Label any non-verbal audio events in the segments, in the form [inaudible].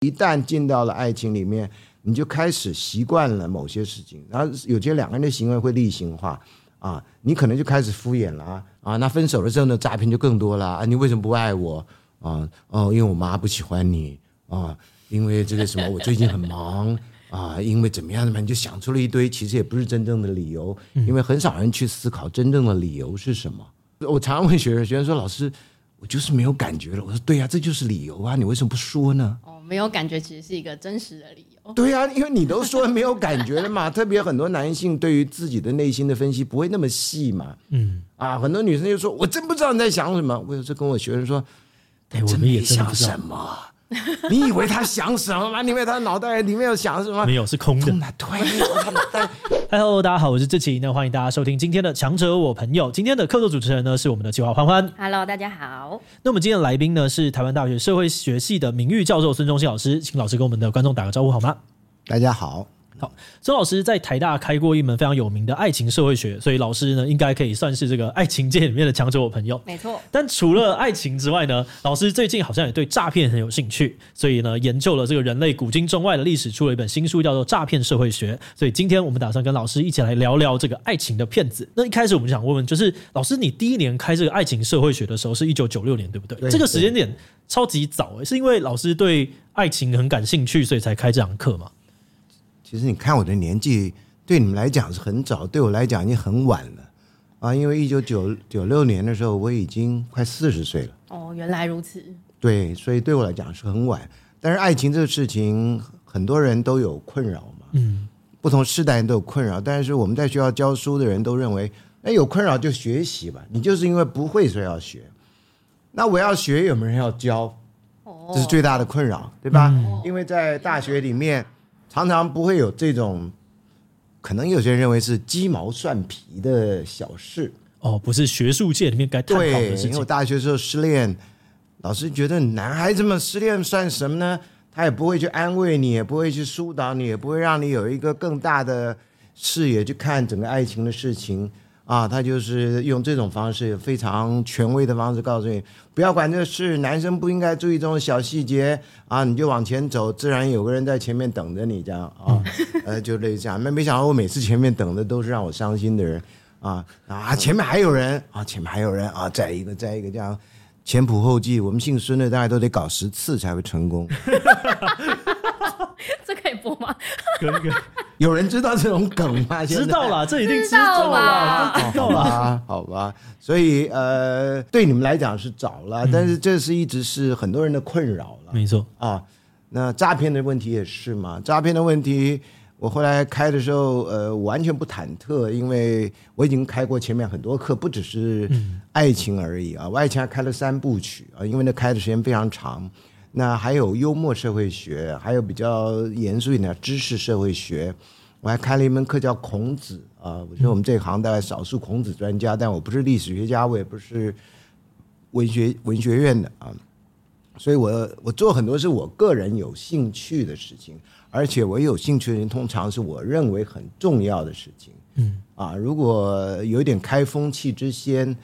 一旦进到了爱情里面，你就开始习惯了某些事情，然后有些两个人的行为会例行化啊，你可能就开始敷衍了啊。那分手的时候呢，诈骗就更多了啊。你为什么不爱我啊？哦，因为我妈不喜欢你啊，因为这个什么，[laughs] 我最近很忙。啊，因为怎么样的嘛，你就想出了一堆，其实也不是真正的理由，因为很少人去思考真正的理由是什么。我常常问学生，学生说：“老师，我就是没有感觉了。”我说：“对呀，这就是理由啊，你为什么不说呢？”哦，没有感觉其实是一个真实的理由。对呀，因为你都说没有感觉了嘛，[laughs] 特别很多男性对于自己的内心的分析不会那么细嘛。嗯，啊，很多女生就说：“我真不知道你在想什么。”我有时跟我学生说：“哎，我们也想什么。”你以为他想什么吗？你以为他脑袋里面有想什么？没有，是空的。对，嗨，Hello，大家好，我是志奇，那欢迎大家收听今天的强者我朋友。今天的客座主持人呢是我们的计划欢欢。Hello，大家好。那我们今天的来宾呢是台湾大学社会学系的名誉教授孙中信老师，请老师跟我们的观众打个招呼好吗？大家好。好，周老师在台大开过一门非常有名的爱情社会学，所以老师呢应该可以算是这个爱情界里面的强者我朋友。没错。但除了爱情之外呢，老师最近好像也对诈骗很有兴趣，所以呢研究了这个人类古今中外的历史，出了一本新书，叫做《诈骗社会学》。所以今天我们打算跟老师一起来聊聊这个爱情的骗子。那一开始我们想问问，就是老师，你第一年开这个爱情社会学的时候是一九九六年，对不对？对，这个时间点超级早诶，是因为老师对爱情很感兴趣，所以才开这堂课吗？其实你看我的年纪，对你们来讲是很早，对我来讲已经很晚了啊！因为一九九九六年的时候，我已经快四十岁了。哦，原来如此。对，所以对我来讲是很晚。但是爱情这个事情，很多人都有困扰嘛。嗯。不同世代人都有困扰，但是我们在学校教书的人都认为，哎，有困扰就学习吧。你就是因为不会所以要学。那我要学，有没有人要教？哦。这是最大的困扰，对吧？嗯。因为在大学里面。常常不会有这种，可能有些人认为是鸡毛蒜皮的小事哦，不是学术界里面该探讨的事情。因为我大学时候失恋，老师觉得男孩子们失恋算什么呢？他也不会去安慰你，也不会去疏导你，也不会让你有一个更大的视野去看整个爱情的事情。啊，他就是用这种方式，非常权威的方式告诉你，不要管这事，男生不应该注意这种小细节啊，你就往前走，自然有个人在前面等着你，这样啊，[laughs] 呃，就类似这样。那没想到我每次前面等的都是让我伤心的人啊啊，前面还有人啊，前面还有人啊，再一个再一个这样，前仆后继，我们姓孙的大概都得搞十次才会成功。[laughs] 这可以播吗？可以可以。[laughs] 有人知道这种梗吗？知道了，这一定知道了，知道了。好吧，所以呃，对你们来讲是早了，嗯、但是这是一直是很多人的困扰了。没错啊，那诈骗的问题也是嘛。诈骗的问题，我后来开的时候，呃，完全不忐忑，因为我已经开过前面很多课，不只是爱情而已啊。我爱情还开了三部曲啊，因为那开的时间非常长。那还有幽默社会学，还有比较严肃一点的知识社会学。我还开了一门课叫孔子啊，我觉得我们这行大概少数孔子专家，但我不是历史学家，我也不是文学文学院的啊，所以我我做很多是我个人有兴趣的事情，而且我有兴趣的人通常是我认为很重要的事情。嗯啊，如果有点开风气之先。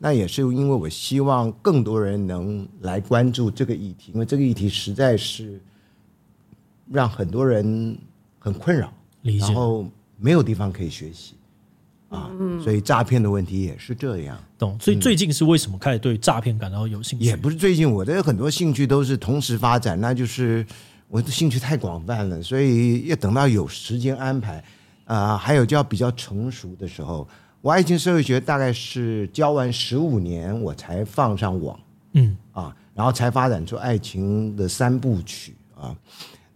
那也是因为我希望更多人能来关注这个议题，因为这个议题实在是让很多人很困扰，然后没有地方可以学习啊，所以诈骗的问题也是这样。懂。所以最近是为什么开始对诈骗感到有兴趣？也不是最近，我的很多兴趣都是同时发展，那就是我的兴趣太广泛了，所以要等到有时间安排啊，还有就要比较成熟的时候。我爱情社会学大概是教完十五年，我才放上网，嗯啊，然后才发展出爱情的三部曲啊。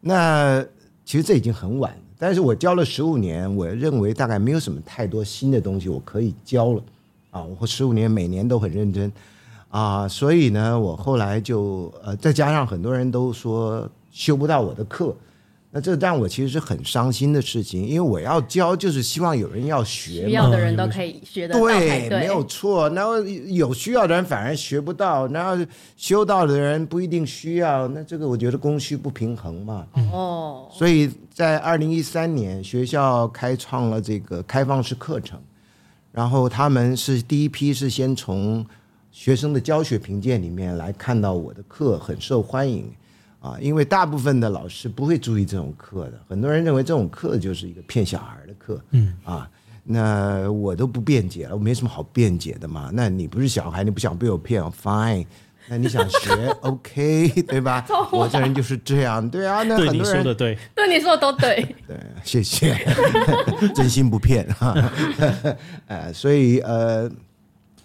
那其实这已经很晚了，但是我教了十五年，我认为大概没有什么太多新的东西我可以教了啊。我十五年每年都很认真啊，所以呢，我后来就呃，再加上很多人都说修不到我的课。那这让我其实是很伤心的事情，因为我要教，就是希望有人要学嘛，需要的人都可以学得到。对，没有错。然后有需要的人反而学不到，然后修到的人不一定需要，那这个我觉得供需不平衡嘛。哦。所以在二零一三年，学校开创了这个开放式课程，然后他们是第一批是先从学生的教学评鉴里面来看到我的课很受欢迎。啊，因为大部分的老师不会注意这种课的，很多人认为这种课就是一个骗小孩的课，嗯啊，那我都不辩解了，我没什么好辩解的嘛。那你不是小孩，你不想被我骗，fine。那你想学，[laughs] OK，对吧？[laughs] 我这人就是这样，对啊。那很多人对你说的对，对你说的都对。[laughs] 对，谢谢，真心不骗哈。呃，所以呃，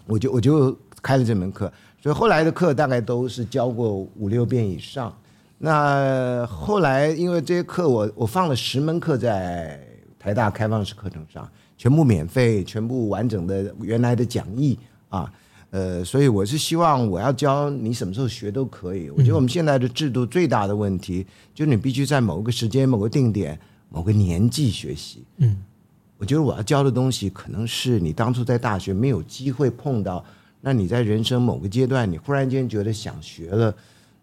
我就我就开了这门课，所以后来的课大概都是教过五六遍以上。那后来因为这些课我我放了十门课在台大开放式课程上，全部免费，全部完整的原来的讲义啊。呃，所以我是希望我要教你什么时候学都可以。我觉得我们现在的制度最大的问题，就是你必须在某个时间、某个定点、某个年纪学习。嗯，我觉得我要教的东西，可能是你当初在大学没有机会碰到，那你在人生某个阶段，你忽然间觉得想学了，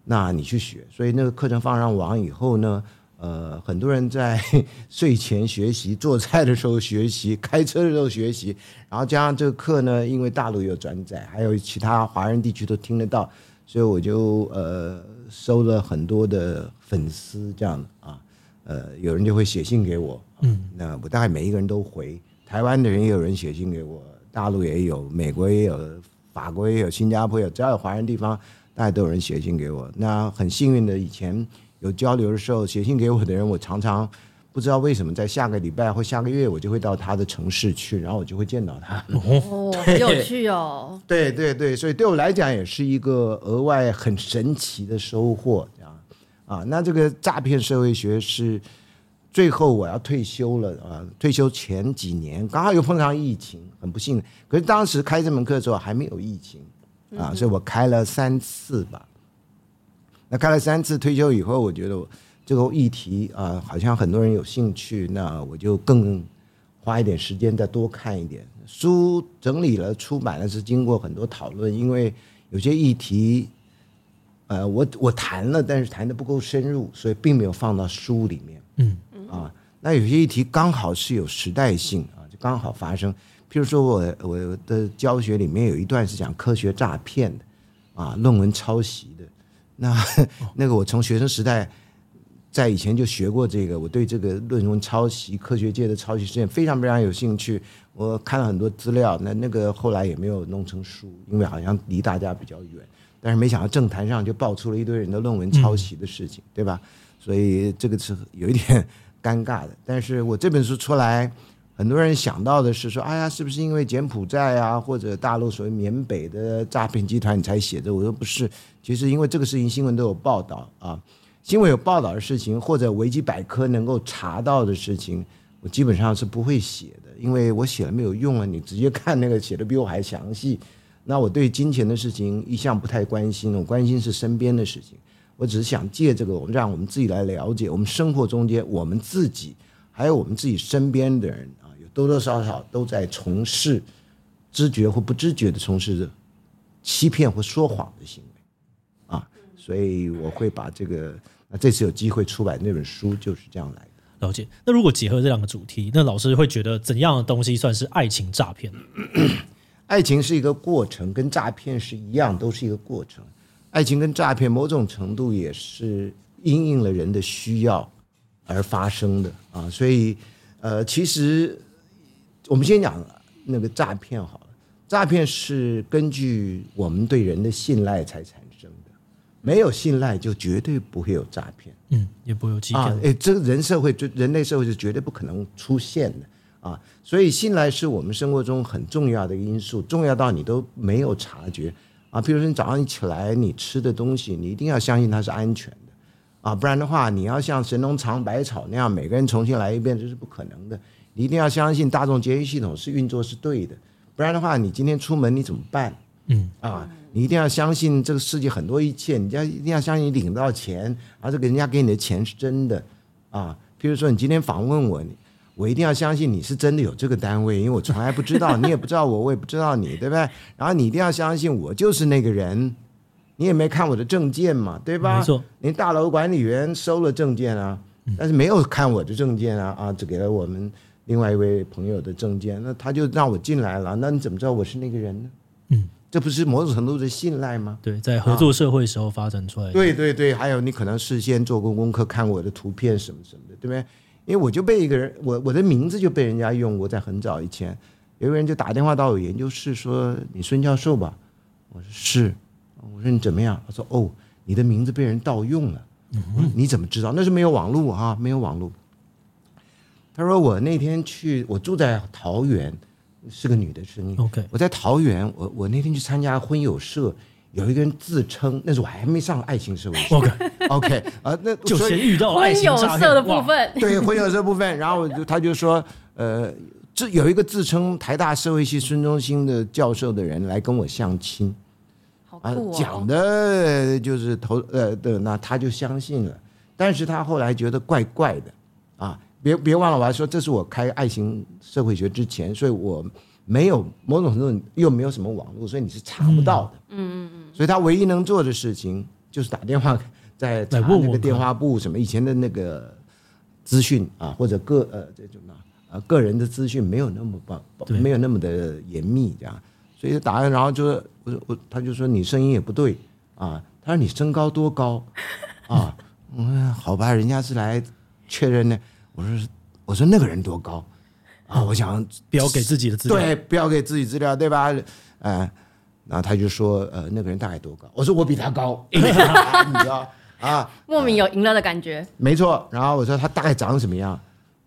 那你去学。所以那个课程放上网以后呢，呃，很多人在 [laughs] 睡前学习、做菜的时候学习、开车的时候学习，然后加上这个课呢，因为大陆有转载，还有其他华人地区都听得到，所以我就呃收了很多的粉丝这样的啊，呃，有人就会写信给我，嗯，那我大概每一个人都回，台湾的人也有人写信给我，大陆也有，美国也有，法国也有，新加坡也有，只要有华人地方，大家都有人写信给我。那很幸运的，以前。有交流的时候，写信给我的人，我常常不知道为什么，在下个礼拜或下个月，我就会到他的城市去，然后我就会见到他。哦，很有趣哦。对对对，所以对我来讲也是一个额外很神奇的收获，这样啊。那这个诈骗社会学是最后我要退休了啊，退休前几年刚好又碰上疫情，很不幸。可是当时开这门课的时候还没有疫情啊，所以我开了三次吧。那开了三次退休以后，我觉得这个议题啊，好像很多人有兴趣，那我就更花一点时间再多看一点书，整理了出版了，是经过很多讨论，因为有些议题，呃，我我谈了，但是谈的不够深入，所以并没有放到书里面。嗯，啊，那有些议题刚好是有时代性啊，就刚好发生。譬如说我我的教学里面有一段是讲科学诈骗的，啊，论文抄袭的。那 [laughs] 那个我从学生时代在以前就学过这个，我对这个论文抄袭、科学界的抄袭事件非常非常有兴趣。我看了很多资料，那那个后来也没有弄成书，因为好像离大家比较远。但是没想到政坛上就爆出了一堆人的论文抄袭的事情，对吧？所以这个是有一点尴尬的。但是我这本书出来，很多人想到的是说，哎呀，是不是因为柬埔寨啊，或者大陆所谓缅北的诈骗集团你才写的？我说不是。其实因为这个事情新闻都有报道啊，新闻有报道的事情或者维基百科能够查到的事情，我基本上是不会写的，因为我写了没有用啊。你直接看那个写的比我还详细。那我对金钱的事情一向不太关心，我关心是身边的事情。我只是想借这个，我们让我们自己来了解我们生活中间我们自己还有我们自己身边的人啊，有多多少少都在从事知觉或不知觉的从事着欺骗或说谎的行为啊。所以我会把这个，那这次有机会出版那本书就是这样来的。了解。那如果结合这两个主题，那老师会觉得怎样的东西算是爱情诈骗？[coughs] 爱情是一个过程，跟诈骗是一样，都是一个过程。爱情跟诈骗某种程度也是因应了人的需要而发生的啊。所以，呃，其实我们先讲那个诈骗好了。诈骗是根据我们对人的信赖才产生的。没有信赖，就绝对不会有诈骗，嗯，也不会有欺骗。啊，哎，这个人社会，就人类社会是绝对不可能出现的啊。所以，信赖是我们生活中很重要的因素，重要到你都没有察觉啊。比如说，你早上一起来，你吃的东西，你一定要相信它是安全的啊，不然的话，你要像神农尝百草那样，每个人重新来一遍，这是不可能的。你一定要相信大众节约系统是运作是对的，不然的话，你今天出门你怎么办？嗯啊。你一定要相信这个世界很多一切，你要一定要相信你领到钱，而这个人家给你的钱是真的啊。譬如说你今天访问我，我一定要相信你是真的有这个单位，因为我从来不知道，你也不知道我，我也不知道你，对不对？然后你一定要相信我就是那个人，你也没看我的证件嘛，对吧？没错，连大楼管理员收了证件啊，但是没有看我的证件啊，啊，只给了我们另外一位朋友的证件，那他就让我进来了，那你怎么知道我是那个人呢？嗯。这不是某种程度的信赖吗？对，在合作社会时候发展出来的。对对对，还有你可能事先做过功课，看我的图片什么什么的，对不对？因为我就被一个人，我我的名字就被人家用过，在很早以前，有个人就打电话到我研究室说：“你孙教授吧？”我说：“是。”我说：“你怎么样？”他说：“哦，你的名字被人盗用了。”我说：“你怎么知道？那是没有网络啊，没有网络。”他说：“我那天去，我住在桃园，是个女的声音。OK，我在桃园，我我那天去参加婚友社。”有一个人自称，那时候我还没上爱情社会学。OK，OK，啊，那 [laughs] 就先遇到爱情有色的部分。对，婚有色部分，然后就他就说，呃，这有一个自称台大社会系孙中兴的教授的人来跟我相亲，好酷哦。讲的就是头呃的，那他就相信了，但是他后来觉得怪怪的，啊，别别忘了，我还说这是我开爱情社会学之前，所以我。没有某种程度又没有什么网络，所以你是查不到的。嗯嗯嗯。所以他唯一能做的事情就是打电话在查那个电话簿什么以前的那个资讯啊，或者个呃这种啊个人的资讯没有那么棒，没有那么的严密这样。所以打完，然后就我我他就说你声音也不对啊，他说你身高多高啊？嗯，好吧，人家是来确认的。我说我说那个人多高？啊，我想不要给自己的资料，对，不要给自己资料，对吧？嗯，然后他就说，呃，那个人大概多高？我说我比他高，[laughs] 你知道啊？[laughs] 莫名有赢了的感觉。没错，然后我说他大概长什么样？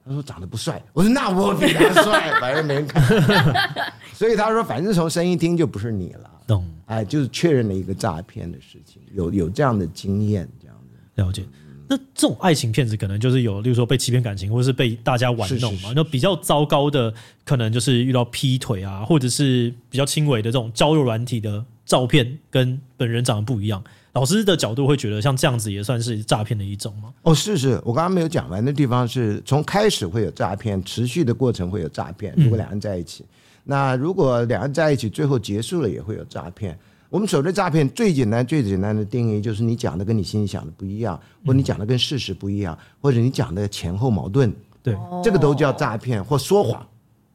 他说长得不帅。我说那我比他帅，[laughs] 反正没人看。所以他说，反正从声音听就不是你了。懂？哎，就是确认了一个诈骗的事情，有有这样的经验，这样子了解。那这种爱情骗子可能就是有，例如说被欺骗感情，或者是被大家玩弄嘛。那比较糟糕的，可能就是遇到劈腿啊，或者是比较轻微的这种交友软体的照片跟本人长得不一样。老师的角度会觉得，像这样子也算是诈骗的一种吗？哦，是是，我刚刚没有讲完的地方是从开始会有诈骗，持续的过程会有诈骗。如果两人在一起，嗯、那如果两人在一起最后结束了，也会有诈骗。我们所谓的诈骗最简单、最简单的定义就是你讲的跟你心里想的不一样，或者你讲的跟事实不一样，或者你讲的前后矛盾，对，这个都叫诈骗或说谎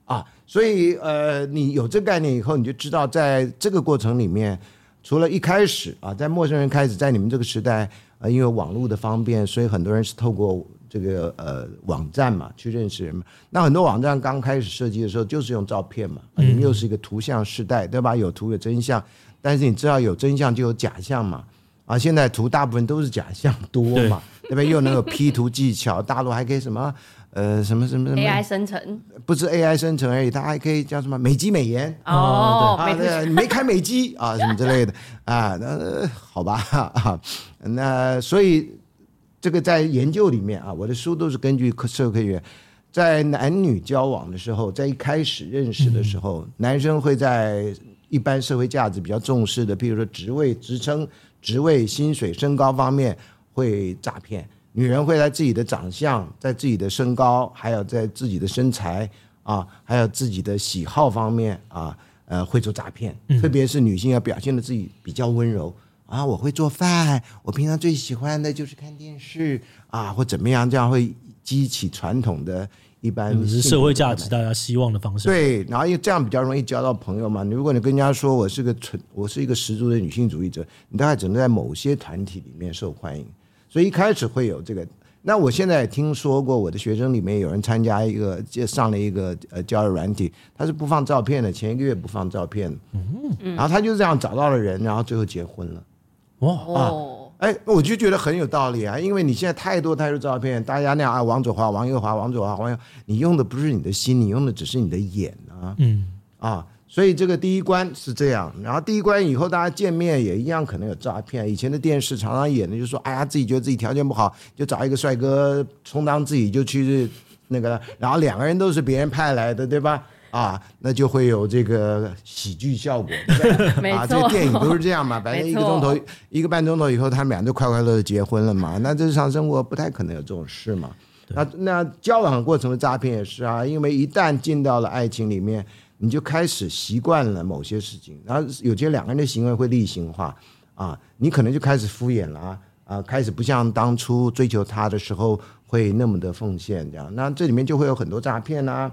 啊。所以呃，你有这个概念以后，你就知道在这个过程里面，除了一开始啊，在陌生人开始，在你们这个时代啊，因为网络的方便，所以很多人是透过这个呃网站嘛去认识人嘛。那很多网站刚开始设计的时候就是用照片嘛，你们又是一个图像时代，对吧？有图有真相。但是你知道有真相就有假象嘛？啊，现在图大部分都是假象多嘛，对。不对？又能有 P 图技巧，大陆还可以什么呃什么什么什么 AI 生成，不是 AI 生成而已，它还可以叫什么美肌美颜。哦，啊，对，没开美肌啊什么之类的。啊，那好吧啊，那所以这个在研究里面啊，我的书都是根据社会科学，在男女交往的时候，在一开始认识的时候，男生会在。一般社会价值比较重视的，譬如说职位、职称、职位、薪水、身高方面会诈骗；女人会在自己的长相、在自己的身高，还有在自己的身材啊，还有自己的喜好方面啊，呃，会做诈骗。特别是女性要表现的自己比较温柔啊，我会做饭，我平常最喜欢的就是看电视啊，或怎么样，这样会激起传统的。一般是社会价值，大家希望的方式。对，然后因为这样比较容易交到朋友嘛。如果你跟人家说我是个纯，我是一个十足的女性主义者，你大概只能在某些团体里面受欢迎。所以一开始会有这个。那我现在也听说过，我的学生里面有人参加一个，上了一个呃交友软体，他是不放照片的，前一个月不放照片，嗯，然后他就这样找到了人，然后最后结婚了。哇啊！哎，我就觉得很有道理啊，因为你现在太多太多照片，大家那样啊，王左华、王右华、王左华、王右，你用的不是你的心，你用的只是你的眼啊，嗯啊，所以这个第一关是这样，然后第一关以后大家见面也一样，可能有诈骗。以前的电视常常演的就是说，哎呀，自己觉得自己条件不好，就找一个帅哥充当自己，就去那个，然后两个人都是别人派来的，对吧？啊，那就会有这个喜剧效果，[laughs] 啊，这个电影都是这样嘛，反正一个钟头、一个半钟头以后，他们俩就快快乐乐结婚了嘛。那日常生活不太可能有这种事嘛。那那交往过程的诈骗也是啊，因为一旦进到了爱情里面，你就开始习惯了某些事情，然后有些两个人的行为会例行化啊，你可能就开始敷衍了啊，啊，开始不像当初追求他的时候会那么的奉献这样。那这里面就会有很多诈骗啊。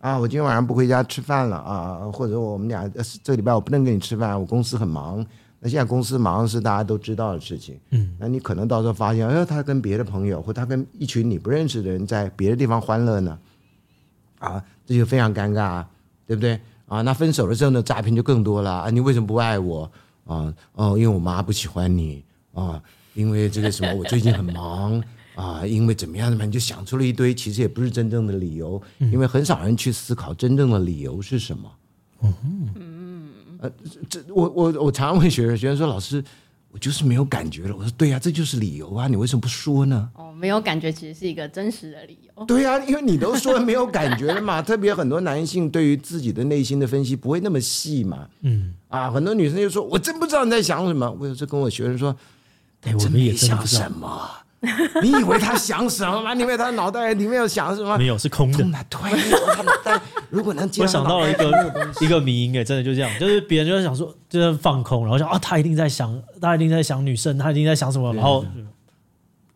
啊，我今天晚上不回家吃饭了啊，或者我们俩这个礼拜我不能跟你吃饭，我公司很忙。那现在公司忙是大家都知道的事情，嗯，那你可能到时候发现，哎，他跟别的朋友或他跟一群你不认识的人在别的地方欢乐呢，啊，这就非常尴尬啊，对不对？啊，那分手的时候呢，诈骗就更多了啊，你为什么不爱我？啊，哦，因为我妈不喜欢你啊，因为这个什么，我最近很忙啊，因为怎么样的嘛，你就想出了一堆，其实也不是真正的理由，因为很少人去思考真正的理由是什么。嗯嗯。呃，这我我我常常问学生，学生说：“老师，我就是没有感觉了。”我说：“对呀、啊，这就是理由啊，你为什么不说呢？”哦，没有感觉其实是一个真实的理由。对呀、啊，因为你都说没有感觉了嘛。[laughs] 特别很多男性对于自己的内心的分析不会那么细嘛。嗯。啊，很多女生就说：“我真不知道你在想什么。”我有时跟我学生说：“哎，我们也想什么。” [laughs] 你以为他想什么吗？你以为他脑袋里面有想什么？没有，是空的。对，但如果能，我想到了一个一个迷因，哎，真的就这样，就是别人就在想说，就在放空，然后想啊，他一定在想，他一定在想女生，他一定在想什么，然后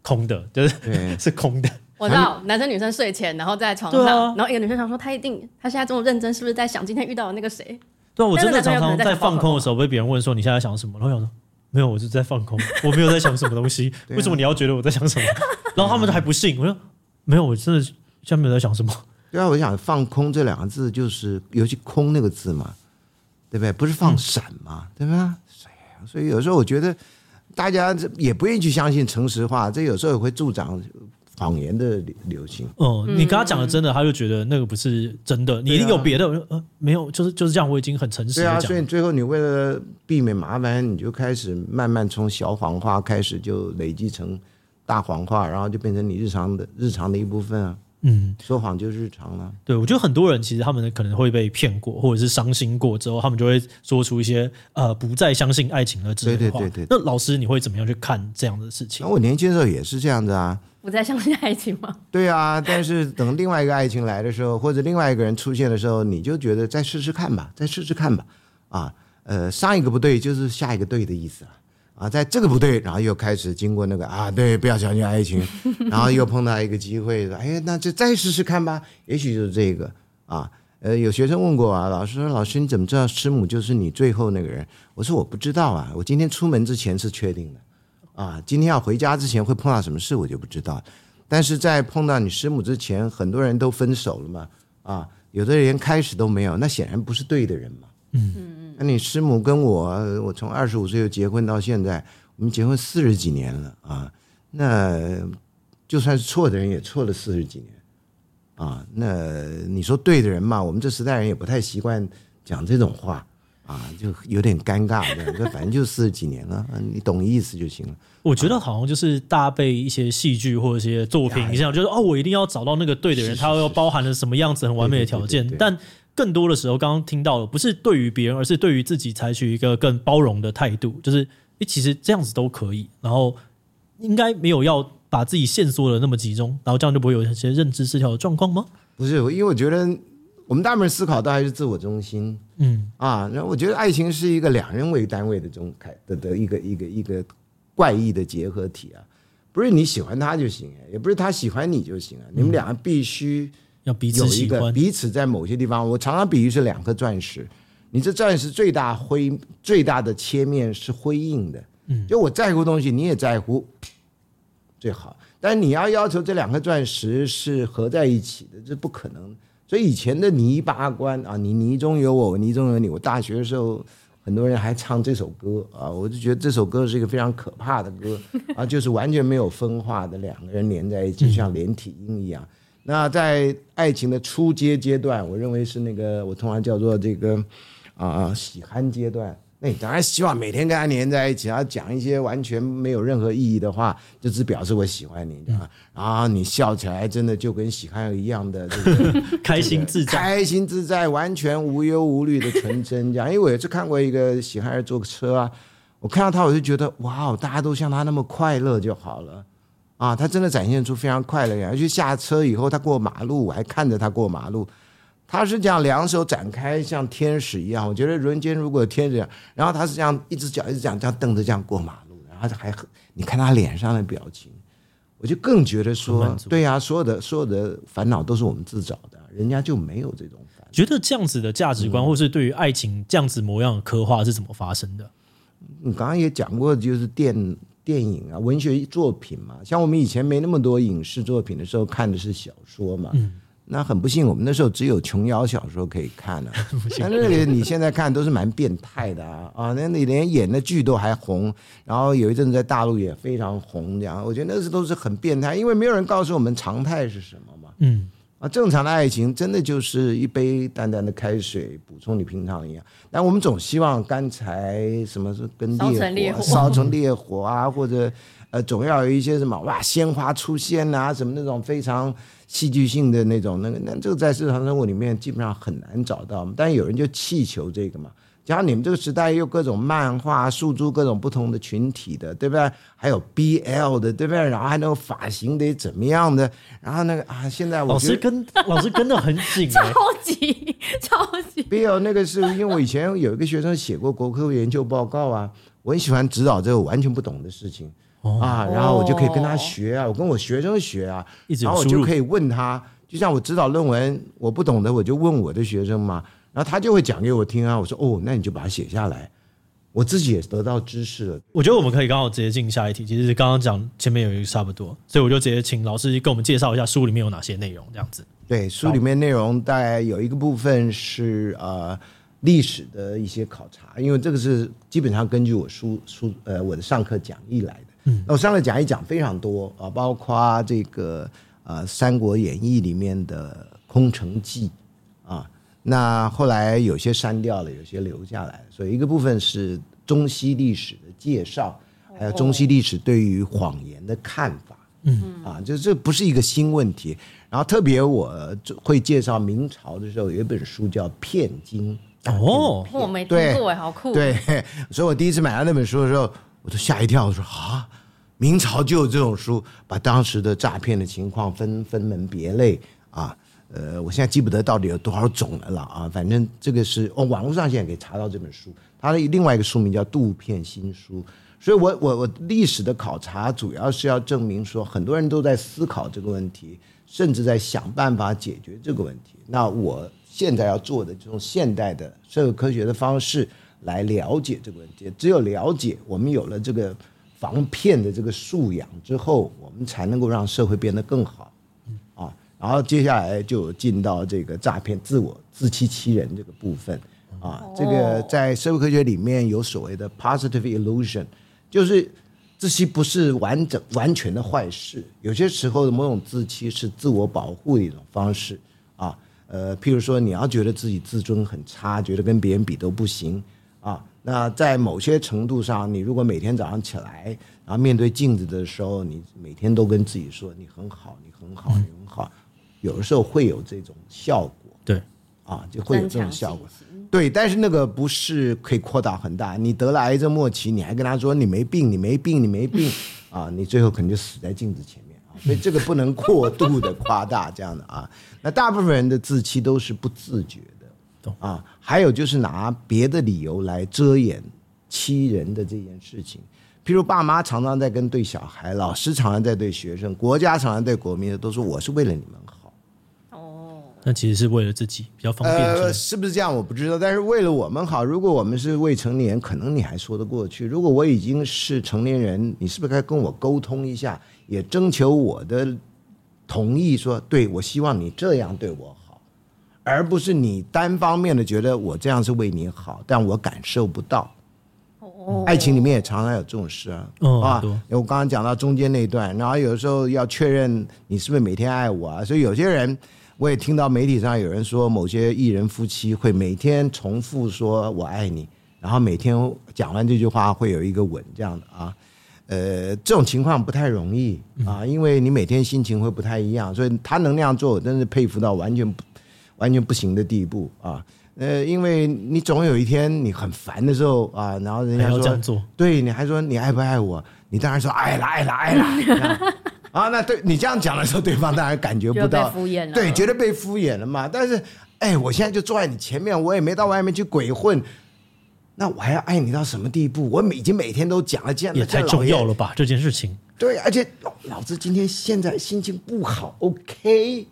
空的，就是 [laughs] 是空的。我知道，男生女生睡前，然后在床上，然后一个女生想说，他一定，他现在这么认真，是不是在想今天遇到的那个谁？对，我真的常常在放空的时候被别人问说，你现在想什么？然后想说。没有，我是在放空，[laughs] 我没有在想什么东西。[laughs] 为什么你要觉得我在想什么？[laughs] 然后他们都还不信。我说没有，我真的现在没有在想什么。对啊，我想放空这两个字就是，尤其空那个字嘛，对不对？不是放闪嘛，对吧？所以有时候我觉得大家也不愿意去相信诚实话，这有时候也会助长。谎言的流行。哦、嗯，你跟他讲的真的，他就觉得那个不是真的。你一定有别的。没有，就是就是这样。我已经很诚实。对啊，所以最后你为了避免麻烦，你就开始慢慢从小谎话开始，就累积成大谎话，然后就变成你日常的日常的一部分啊。嗯，说谎就日常了。对，我觉得很多人其实他们可能会被骗过，或者是伤心过之后，他们就会说出一些呃不再相信爱情的这些话。对对对对。那老师，你会怎么样去看这样的事情？那我年轻的时候也是这样子啊。不再相信爱情吗？对啊，但是等另外一个爱情来的时候，或者另外一个人出现的时候，你就觉得再试试看吧，再试试看吧。啊，呃，上一个不对，就是下一个对的意思了。啊，啊在这个不对，然后又开始经过那个啊，对，不要相信爱情，然后又碰到一个机会，哎，那就再试试看吧，也许就是这个啊。呃，有学生问过啊，老师说，老师你怎么知道师母就是你最后那个人？我说我不知道啊，我今天出门之前是确定的。啊，今天要回家之前会碰到什么事，我就不知道。但是在碰到你师母之前，很多人都分手了嘛。啊，有的人连开始都没有，那显然不是对的人嘛。嗯嗯。那你师母跟我，我从二十五岁就结婚到现在，我们结婚四十几年了啊。那就算是错的人，也错了四十几年。啊，那你说对的人嘛，我们这时代人也不太习惯讲这种话。啊，就有点尴尬的，[laughs] 这反正就四十几年了，你懂意思就行了。我觉得好像就是大家被一些戏剧或者一些作品，你想就是哦，我一定要找到那个对的人，他要包含了什么样子很完美的条件。但更多的时候，刚刚听到的不是对于别人，而是对于自己采取一个更包容的态度，就是诶，其实这样子都可以，然后应该没有要把自己限缩的那么集中，然后这样就不会有一些认知失调的状况吗？不是，因为我觉得。我们大部分思考都还是自我中心，嗯啊，然后我觉得爱情是一个两人为单位的这种开的的一个一个一个怪异的结合体啊，不是你喜欢他就行，也不是他喜欢你就行啊，你们两个必须要彼此喜欢，彼此在某些地方，我常常比喻是两颗钻石，你这钻石最大辉最大的切面是辉映的，嗯，就我在乎东西，你也在乎，最好，但你要要求这两颗钻石是合在一起的，这不可能。所以以前的泥巴关啊，你泥中有我，我泥中有你。我大学的时候，很多人还唱这首歌啊，我就觉得这首歌是一个非常可怕的歌啊，就是完全没有分化的两个人连在一起，像连体婴一样。那在爱情的初阶阶段，我认为是那个我通常叫做这个啊喜憨阶段。那你当然希望每天跟他黏在一起，然后讲一些完全没有任何意义的话，就只表示我喜欢你，对吧？然后你笑起来真的就跟喜憨儿一样的这个 [laughs] 开心自在，开心自在，完全无忧无虑的纯真。这样，因为我有一次看过一个喜憨儿坐车啊，我看到他我就觉得哇，大家都像他那么快乐就好了啊！他真的展现出非常快乐，而且下车以后他过马路，我还看着他过马路。他是这样两手展开，像天使一样。我觉得人间如果有天使，然后他是这样一只脚一只脚这样蹬着这样过马路，然后还你看他脸上的表情，我就更觉得说，对呀、啊，所有的所有的烦恼都是我们自找的，人家就没有这种烦恼。觉得这样子的价值观，嗯、或是对于爱情这样子模样的刻画是怎么发生的？你刚刚也讲过，就是电电影啊，文学作品嘛，像我们以前没那么多影视作品的时候，看的是小说嘛。嗯那很不幸，我们那时候只有琼瑶小说可以看了、啊。那那个你现在看都是蛮变态的啊啊！那你连演的剧都还红，然后有一阵子在大陆也非常红，这样我觉得那是都是很变态，因为没有人告诉我们常态是什么嘛。嗯啊，正常的爱情真的就是一杯淡淡的开水补充你平常一样，但我们总希望刚才什么是跟烈火烧成烈火啊，或者呃总要有一些什么哇鲜花出现啊，什么那种非常。戏剧性的那种，那个那这个在日常生活里面基本上很难找到，但有人就气求这个嘛。加上你们这个时代又各种漫画诉诸各种不同的群体的，对不对？还有 BL 的，对不对？然后还那个发型得怎么样的？然后那个啊，现在我老师跟 [laughs] 老师跟得很紧，超级超级 BL 那个是因为我以前有一个学生写过国科研究报告啊，我很喜欢指导这个完全不懂的事情。啊，然后我就可以跟他学啊，我跟我学生学啊，然后我就可以问他，就像我指导论文，我不懂的我就问我的学生嘛，然后他就会讲给我听啊，我说哦，那你就把它写下来，我自己也得到知识了。我觉得我们可以刚好直接进下一题，其实是刚刚讲前面有一个差不多，所以我就直接请老师给我们介绍一下书里面有哪些内容，这样子。对，书里面内容大概有一个部分是呃历史的一些考察，因为这个是基本上根据我书书呃我的上课讲义来的。嗯，那我上课讲义讲非常多啊，包括这个呃《三国演义》里面的空城计啊，那后来有些删掉了，有些留下来，所以一个部分是中西历史的介绍，还有中西历史对于谎言的看法，嗯啊，就这不是一个新问题。然后特别我会介绍明朝的时候，有一本书叫《骗经》哦，我没听过哎，好酷。对，所以我第一次买到那本书的时候。我都吓一跳，我说啊，明朝就有这种书，把当时的诈骗的情况分分门别类啊。呃，我现在记不得到底有多少种了啦啊。反正这个是哦，网络上现在可以查到这本书。它的另外一个书名叫《杜骗新书》。所以我我我历史的考察主要是要证明说，很多人都在思考这个问题，甚至在想办法解决这个问题。那我现在要做的，这种现代的社会科学的方式。来了解这个问题，只有了解，我们有了这个防骗的这个素养之后，我们才能够让社会变得更好，然后接下来就进到这个诈骗、自我自欺欺人这个部分，啊，这个在社会科学里面有所谓的 positive illusion，就是自欺不是完整完全的坏事，有些时候的某种自欺是自我保护的一种方式，啊，呃，譬如说你要觉得自己自尊很差，觉得跟别人比都不行。啊，那在某些程度上，你如果每天早上起来，然后面对镜子的时候，你每天都跟自己说你很好，你很好，你很好，有的时候会有这种效果。对，啊，就会有这种效果。对，但是那个不是可以扩大很大。你得了癌症末期，你还跟他说你没病，你没病，你没病，啊，[laughs] 你最后可能就死在镜子前面啊。所以这个不能过度的夸大这样的啊。那大部分人的自欺都是不自觉的。啊，还有就是拿别的理由来遮掩欺人的这件事情，譬如爸妈常常在跟对小孩，老师常常在对学生，国家常常对国民的，都说我是为了你们那其实是为了自己比较方便。呃，是不是这样？我不知道。但是为了我们好，如果我们是未成年，可能你还说得过去。如果我已经是成年人，你是不是该跟我沟通一下，也征求我的同意说，说对，我希望你这样对我好。而不是你单方面的觉得我这样是为你好，但我感受不到。哦，爱情里面也常常有这种事啊，啊，我刚刚讲到中间那一段，然后有时候要确认你是不是每天爱我啊，所以有些人我也听到媒体上有人说，某些艺人夫妻会每天重复说我爱你，然后每天讲完这句话会有一个吻这样的啊，呃，这种情况不太容易啊，因为你每天心情会不太一样，所以他能那样做，我真是佩服到完全不。完全不行的地步啊！呃，因为你总有一天你很烦的时候啊，然后人家说，这样做对，你还说你爱不爱我？你当然说爱了，爱了，爱了啊！那对你这样讲的时候，对方当然感觉不到敷衍了，对，觉得被敷衍了嘛。但是，哎，我现在就坐在你前面，我也没到外面去鬼混，那我还要爱你到什么地步？我已经每天都讲了，这样也太重要了吧？这件事情，对，而且老老子今天现在心情不好，OK，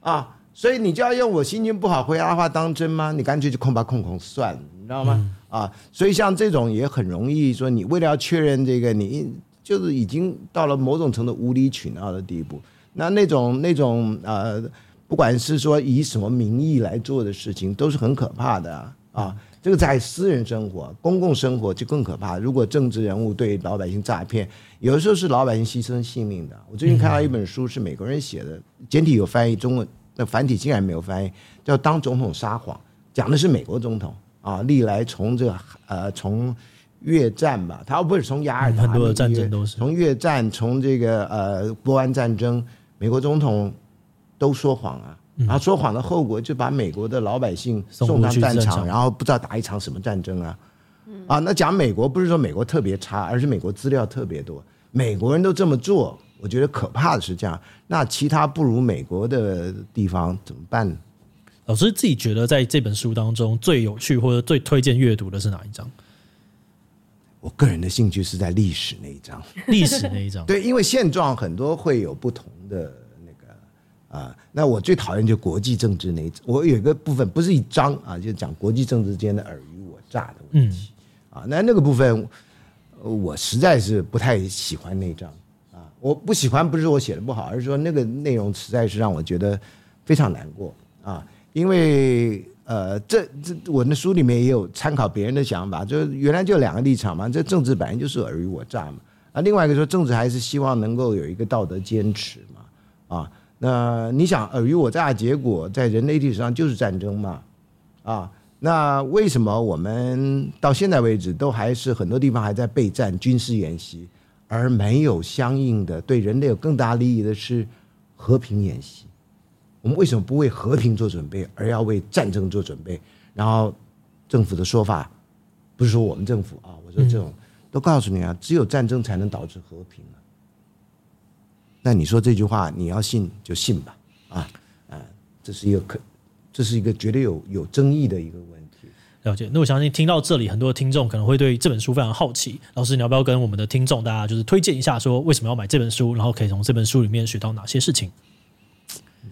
啊，所以你就要用我心情不好回答的话当真吗？你干脆就空吧空空算了，你知道吗？嗯、啊，所以像这种也很容易说，你为了要确认这个，你就是已经到了某种程度无理取闹的地步。那那种那种呃，不管是说以什么名义来做的事情，都是很可怕的啊。这个在私人生活、公共生活就更可怕。如果政治人物对老百姓诈骗，有的时候是老百姓牺牲性命的。我最近看到一本书，是美国人写的，简体有翻译，中文那繁体竟然没有翻译，叫《当总统撒谎》，讲的是美国总统啊，历来从这个呃从越战吧，他不是从雅尔达，很多的战争都是从越战，从这个呃波湾战争，美国总统都说谎啊。然后说谎的后果就把美国的老百姓送上战场，然后不知道打一场什么战争啊！啊，那讲美国不是说美国特别差，而是美国资料特别多。美国人都这么做，我觉得可怕的是这样。那其他不如美国的地方怎么办呢？老师自己觉得在这本书当中最有趣或者最推荐阅读的是哪一章？我个人的兴趣是在历史那一章，[laughs] 历史那一章。[laughs] 对，因为现状很多会有不同的那个。啊，那我最讨厌就国际政治那一，我有一个部分不是一章啊，就讲国际政治间的尔虞我诈的问题。啊，那那个部分我实在是不太喜欢那一章啊。我不喜欢不是我写的不好，而是说那个内容实在是让我觉得非常难过啊。因为呃，这这我的书里面也有参考别人的想法，就原来就两个立场嘛，这政治本来就是尔虞我诈嘛。啊，另外一个说政治还是希望能够有一个道德坚持嘛，啊。那你想尔虞我诈的结果在人类历史上就是战争嘛？啊，那为什么我们到现在为止都还是很多地方还在备战军事演习，而没有相应的对人类有更大利益的是和平演习？我们为什么不为和平做准备，而要为战争做准备？然后政府的说法不是说我们政府啊，我说这种都告诉你啊，只有战争才能导致和平。那你说这句话，你要信就信吧，啊，啊，这是一个可，这是一个绝对有有争议的一个问题。了解。那我相信听到这里，很多听众可能会对这本书非常好奇。老师，你要不要跟我们的听众大家就是推荐一下，说为什么要买这本书，然后可以从这本书里面学到哪些事情？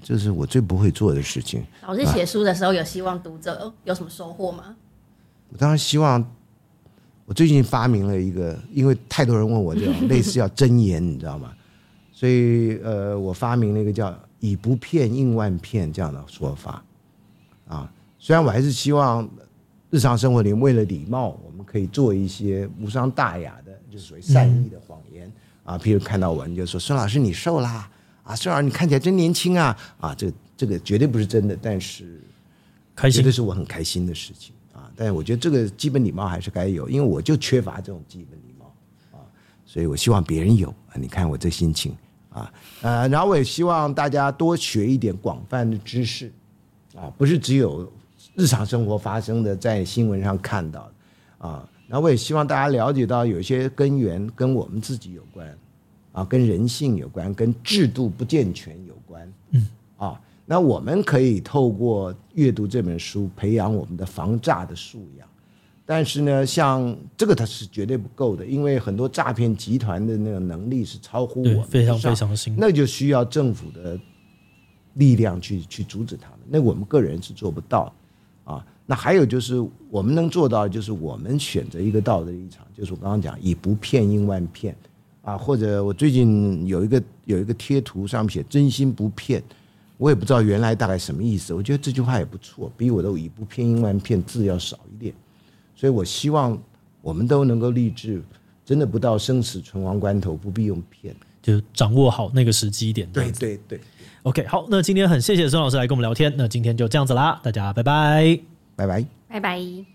这是我最不会做的事情。老师写书的时候，有希望读者有什么收获吗？我当然希望。我最近发明了一个，因为太多人问我这种类似叫真言，你知道吗？所以，呃，我发明了一个叫“以不骗应万骗”这样的说法，啊，虽然我还是希望日常生活里为了礼貌，我们可以做一些无伤大雅的，就是属于善意的谎言啊，譬如看到我，你就说孙老师你瘦啦，啊，孙老师你看起来真年轻啊，啊，这这个绝对不是真的，但是开心，这是我很开心的事情啊。但是我觉得这个基本礼貌还是该有，因为我就缺乏这种基本礼貌啊，所以我希望别人有啊。你看我这心情。啊，呃，然后我也希望大家多学一点广泛的知识，啊，不是只有日常生活发生的，在新闻上看到的，啊，然后我也希望大家了解到有些根源跟我们自己有关，啊，跟人性有关，跟制度不健全有关，嗯，啊，那我们可以透过阅读这本书，培养我们的防诈的素养。但是呢，像这个它是绝对不够的，因为很多诈骗集团的那个能力是超乎我们，非常非常新，那就需要政府的力量去去阻止他们。那我们个人是做不到啊。那还有就是我们能做到，就是我们选择一个道德立场，就是我刚刚讲以不骗应万骗啊。或者我最近有一个有一个贴图上面写真心不骗，我也不知道原来大概什么意思。我觉得这句话也不错，比我的以不骗应万骗字要少一点。所以，我希望我们都能够立志，真的不到生死存亡关头，不必用骗，就掌握好那个时机点。对对对，OK，好，那今天很谢谢孙老师来跟我们聊天，那今天就这样子啦，大家拜拜，拜拜，拜拜。